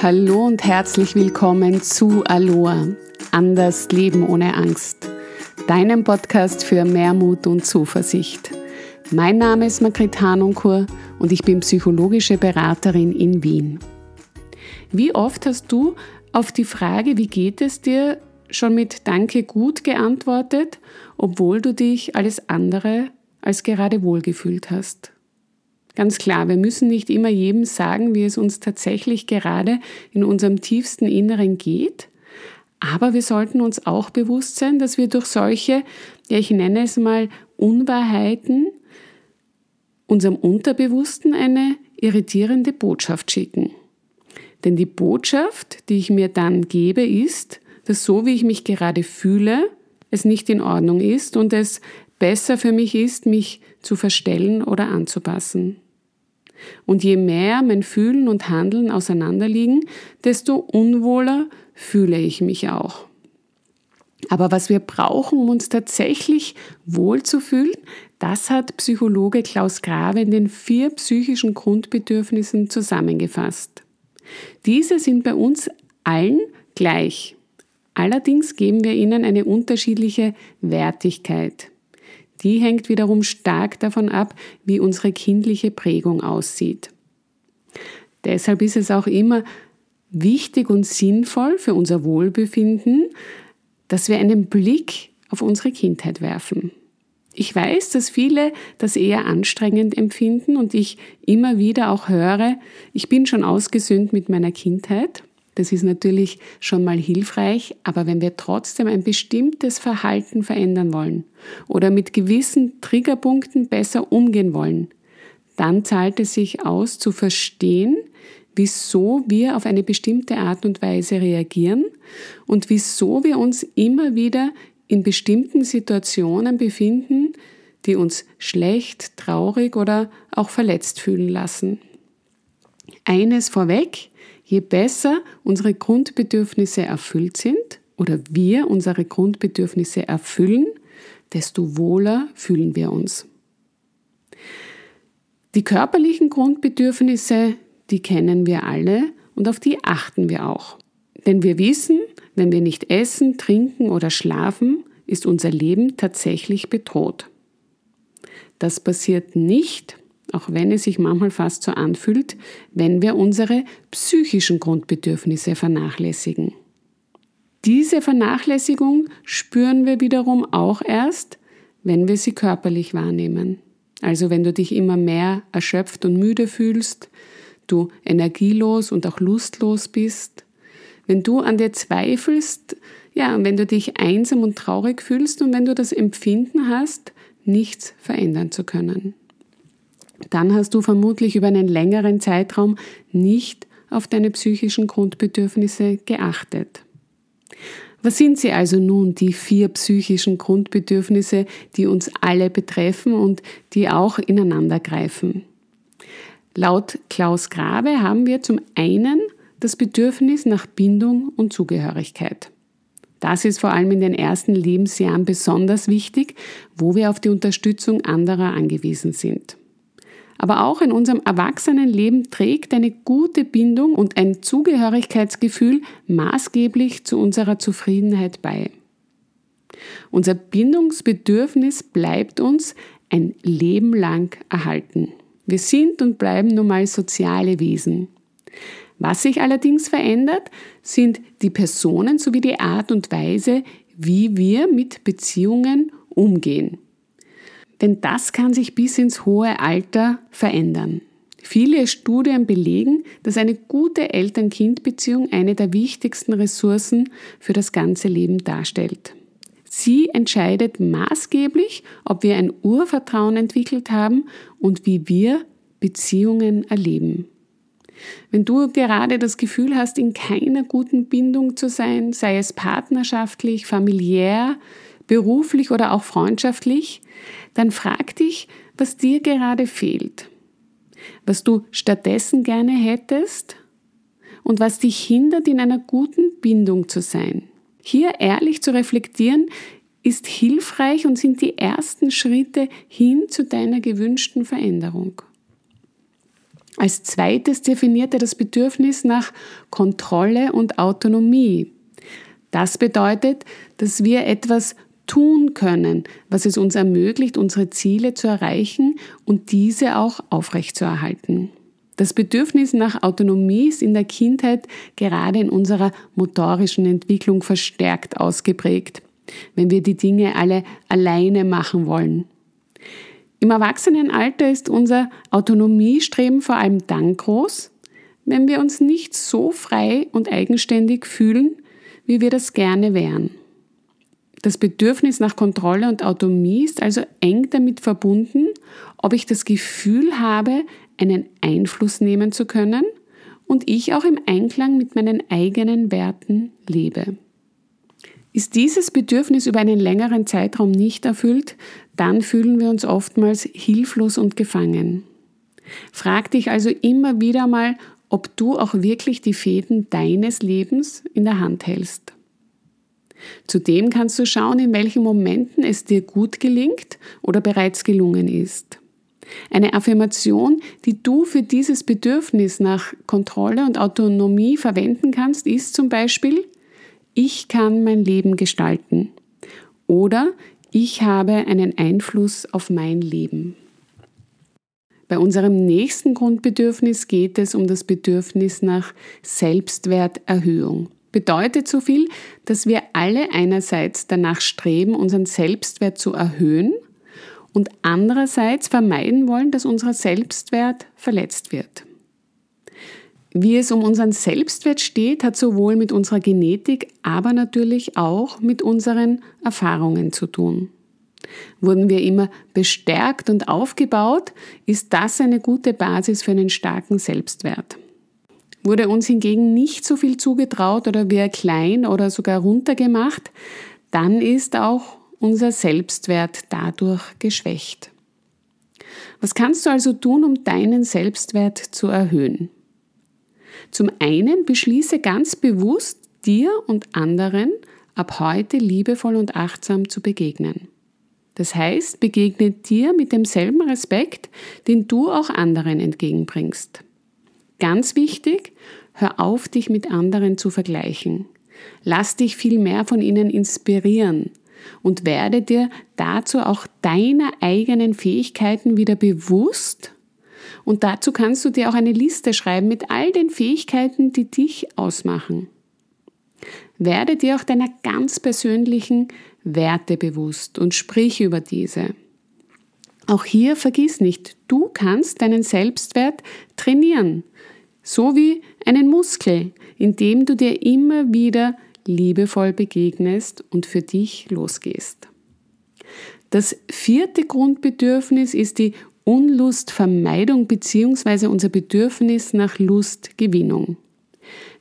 Hallo und herzlich willkommen zu Aloha, anders Leben ohne Angst, deinem Podcast für mehr Mut und Zuversicht. Mein Name ist Margret Hanunkur und ich bin psychologische Beraterin in Wien. Wie oft hast du auf die Frage, wie geht es dir, schon mit Danke gut geantwortet, obwohl du dich alles andere als gerade wohlgefühlt hast? Ganz klar, wir müssen nicht immer jedem sagen, wie es uns tatsächlich gerade in unserem tiefsten Inneren geht. Aber wir sollten uns auch bewusst sein, dass wir durch solche, ja ich nenne es mal Unwahrheiten, unserem Unterbewussten eine irritierende Botschaft schicken. Denn die Botschaft, die ich mir dann gebe, ist, dass so wie ich mich gerade fühle, es nicht in Ordnung ist und es besser für mich ist, mich zu verstellen oder anzupassen. Und je mehr mein Fühlen und Handeln auseinanderliegen, desto unwohler fühle ich mich auch. Aber was wir brauchen, um uns tatsächlich wohlzufühlen, das hat Psychologe Klaus Grave in den vier psychischen Grundbedürfnissen zusammengefasst. Diese sind bei uns allen gleich. Allerdings geben wir ihnen eine unterschiedliche Wertigkeit. Die hängt wiederum stark davon ab, wie unsere kindliche Prägung aussieht. Deshalb ist es auch immer wichtig und sinnvoll für unser Wohlbefinden, dass wir einen Blick auf unsere Kindheit werfen. Ich weiß, dass viele das eher anstrengend empfinden und ich immer wieder auch höre, ich bin schon ausgesöhnt mit meiner Kindheit. Das ist natürlich schon mal hilfreich, aber wenn wir trotzdem ein bestimmtes Verhalten verändern wollen oder mit gewissen Triggerpunkten besser umgehen wollen, dann zahlt es sich aus zu verstehen, wieso wir auf eine bestimmte Art und Weise reagieren und wieso wir uns immer wieder in bestimmten Situationen befinden, die uns schlecht, traurig oder auch verletzt fühlen lassen. Eines vorweg, Je besser unsere Grundbedürfnisse erfüllt sind oder wir unsere Grundbedürfnisse erfüllen, desto wohler fühlen wir uns. Die körperlichen Grundbedürfnisse, die kennen wir alle und auf die achten wir auch. Denn wir wissen, wenn wir nicht essen, trinken oder schlafen, ist unser Leben tatsächlich bedroht. Das passiert nicht, auch wenn es sich manchmal fast so anfühlt, wenn wir unsere psychischen Grundbedürfnisse vernachlässigen. Diese Vernachlässigung spüren wir wiederum auch erst, wenn wir sie körperlich wahrnehmen. Also wenn du dich immer mehr erschöpft und müde fühlst, du energielos und auch lustlos bist, wenn du an dir zweifelst, ja, wenn du dich einsam und traurig fühlst und wenn du das Empfinden hast, nichts verändern zu können dann hast du vermutlich über einen längeren Zeitraum nicht auf deine psychischen Grundbedürfnisse geachtet. Was sind sie also nun, die vier psychischen Grundbedürfnisse, die uns alle betreffen und die auch ineinander greifen? Laut Klaus Grabe haben wir zum einen das Bedürfnis nach Bindung und Zugehörigkeit. Das ist vor allem in den ersten Lebensjahren besonders wichtig, wo wir auf die Unterstützung anderer angewiesen sind. Aber auch in unserem Erwachsenenleben trägt eine gute Bindung und ein Zugehörigkeitsgefühl maßgeblich zu unserer Zufriedenheit bei. Unser Bindungsbedürfnis bleibt uns ein Leben lang erhalten. Wir sind und bleiben nun mal soziale Wesen. Was sich allerdings verändert, sind die Personen sowie die Art und Weise, wie wir mit Beziehungen umgehen. Denn das kann sich bis ins hohe Alter verändern. Viele Studien belegen, dass eine gute Eltern-Kind-Beziehung eine der wichtigsten Ressourcen für das ganze Leben darstellt. Sie entscheidet maßgeblich, ob wir ein Urvertrauen entwickelt haben und wie wir Beziehungen erleben. Wenn du gerade das Gefühl hast, in keiner guten Bindung zu sein, sei es partnerschaftlich, familiär, beruflich oder auch freundschaftlich, dann frag dich, was dir gerade fehlt, was du stattdessen gerne hättest und was dich hindert, in einer guten Bindung zu sein. Hier ehrlich zu reflektieren, ist hilfreich und sind die ersten Schritte hin zu deiner gewünschten Veränderung. Als zweites definiert er das Bedürfnis nach Kontrolle und Autonomie. Das bedeutet, dass wir etwas tun können, was es uns ermöglicht, unsere Ziele zu erreichen und diese auch aufrechtzuerhalten. Das Bedürfnis nach Autonomie ist in der Kindheit gerade in unserer motorischen Entwicklung verstärkt ausgeprägt, wenn wir die Dinge alle alleine machen wollen. Im Erwachsenenalter ist unser Autonomiestreben vor allem dann groß, wenn wir uns nicht so frei und eigenständig fühlen, wie wir das gerne wären. Das Bedürfnis nach Kontrolle und Autonomie ist also eng damit verbunden, ob ich das Gefühl habe, einen Einfluss nehmen zu können und ich auch im Einklang mit meinen eigenen Werten lebe. Ist dieses Bedürfnis über einen längeren Zeitraum nicht erfüllt, dann fühlen wir uns oftmals hilflos und gefangen. Frag dich also immer wieder mal, ob du auch wirklich die Fäden deines Lebens in der Hand hältst. Zudem kannst du schauen, in welchen Momenten es dir gut gelingt oder bereits gelungen ist. Eine Affirmation, die du für dieses Bedürfnis nach Kontrolle und Autonomie verwenden kannst, ist zum Beispiel, ich kann mein Leben gestalten oder ich habe einen Einfluss auf mein Leben. Bei unserem nächsten Grundbedürfnis geht es um das Bedürfnis nach Selbstwerterhöhung. Bedeutet so viel, dass wir alle einerseits danach streben, unseren Selbstwert zu erhöhen und andererseits vermeiden wollen, dass unser Selbstwert verletzt wird. Wie es um unseren Selbstwert steht, hat sowohl mit unserer Genetik, aber natürlich auch mit unseren Erfahrungen zu tun. Wurden wir immer bestärkt und aufgebaut, ist das eine gute Basis für einen starken Selbstwert. Wurde uns hingegen nicht so viel zugetraut oder wir klein oder sogar runtergemacht, dann ist auch unser Selbstwert dadurch geschwächt. Was kannst du also tun, um deinen Selbstwert zu erhöhen? Zum einen beschließe ganz bewusst, dir und anderen ab heute liebevoll und achtsam zu begegnen. Das heißt, begegne dir mit demselben Respekt, den du auch anderen entgegenbringst. Ganz wichtig, hör auf, dich mit anderen zu vergleichen. Lass dich viel mehr von ihnen inspirieren und werde dir dazu auch deiner eigenen Fähigkeiten wieder bewusst. Und dazu kannst du dir auch eine Liste schreiben mit all den Fähigkeiten, die dich ausmachen. Werde dir auch deiner ganz persönlichen Werte bewusst und sprich über diese. Auch hier vergiss nicht, du kannst deinen Selbstwert trainieren, so wie einen Muskel, indem du dir immer wieder liebevoll begegnest und für dich losgehst. Das vierte Grundbedürfnis ist die Unlustvermeidung bzw. unser Bedürfnis nach Lustgewinnung.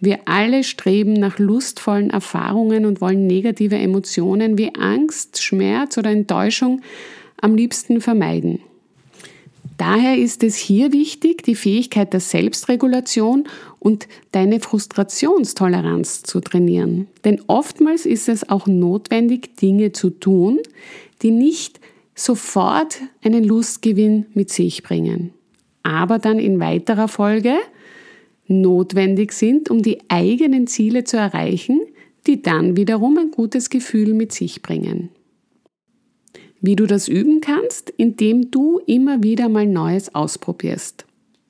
Wir alle streben nach lustvollen Erfahrungen und wollen negative Emotionen wie Angst, Schmerz oder Enttäuschung am liebsten vermeiden. Daher ist es hier wichtig, die Fähigkeit der Selbstregulation und deine Frustrationstoleranz zu trainieren. Denn oftmals ist es auch notwendig, Dinge zu tun, die nicht sofort einen Lustgewinn mit sich bringen, aber dann in weiterer Folge notwendig sind, um die eigenen Ziele zu erreichen, die dann wiederum ein gutes Gefühl mit sich bringen. Wie du das üben kannst, indem du immer wieder mal Neues ausprobierst.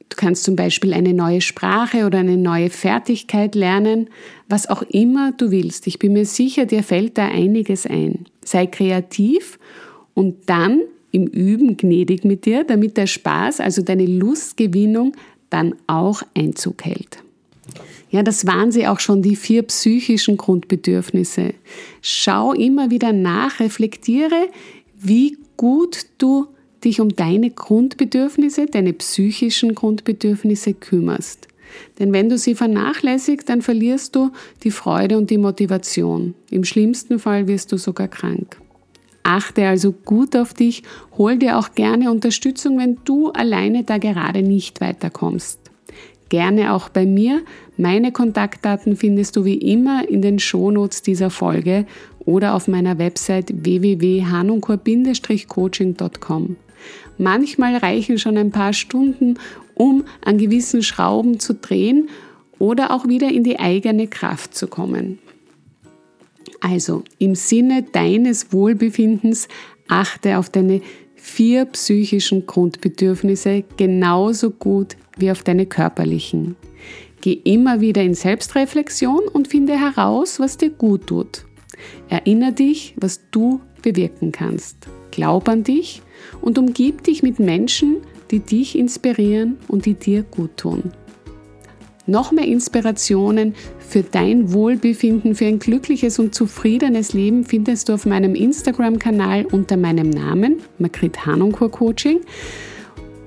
Du kannst zum Beispiel eine neue Sprache oder eine neue Fertigkeit lernen, was auch immer du willst. Ich bin mir sicher, dir fällt da einiges ein. Sei kreativ und dann im Üben gnädig mit dir, damit der Spaß, also deine Lustgewinnung, dann auch Einzug hält. Ja, das waren sie auch schon, die vier psychischen Grundbedürfnisse. Schau immer wieder nach, reflektiere, wie gut du dich um deine Grundbedürfnisse, deine psychischen Grundbedürfnisse kümmerst. Denn wenn du sie vernachlässigst, dann verlierst du die Freude und die Motivation. Im schlimmsten Fall wirst du sogar krank. Achte also gut auf dich, hol dir auch gerne Unterstützung, wenn du alleine da gerade nicht weiterkommst. Gerne auch bei mir. Meine Kontaktdaten findest du wie immer in den Shownotes dieser Folge oder auf meiner Website www.hanunkor-coaching.com. Manchmal reichen schon ein paar Stunden um an gewissen Schrauben zu drehen oder auch wieder in die eigene Kraft zu kommen. Also im Sinne deines Wohlbefindens achte auf deine vier psychischen Grundbedürfnisse genauso gut wie auf deine körperlichen. Geh immer wieder in Selbstreflexion und finde heraus, was dir gut tut. Erinner dich, was du bewirken kannst. Glaub an dich und umgib dich mit Menschen, die dich inspirieren und die dir gut tun. Noch mehr Inspirationen für dein Wohlbefinden, für ein glückliches und zufriedenes Leben findest du auf meinem Instagram-Kanal unter meinem Namen, Margrit Hanunkur Coaching.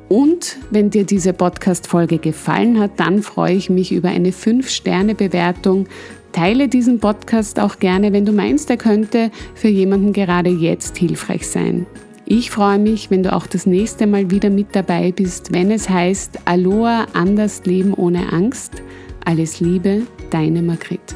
Und wenn dir diese Podcast-Folge gefallen hat, dann freue ich mich über eine 5-Sterne-Bewertung. Teile diesen Podcast auch gerne, wenn du meinst, er könnte für jemanden gerade jetzt hilfreich sein. Ich freue mich, wenn du auch das nächste Mal wieder mit dabei bist, wenn es heißt Aloha, anders leben ohne Angst. Alles Liebe, deine Margret.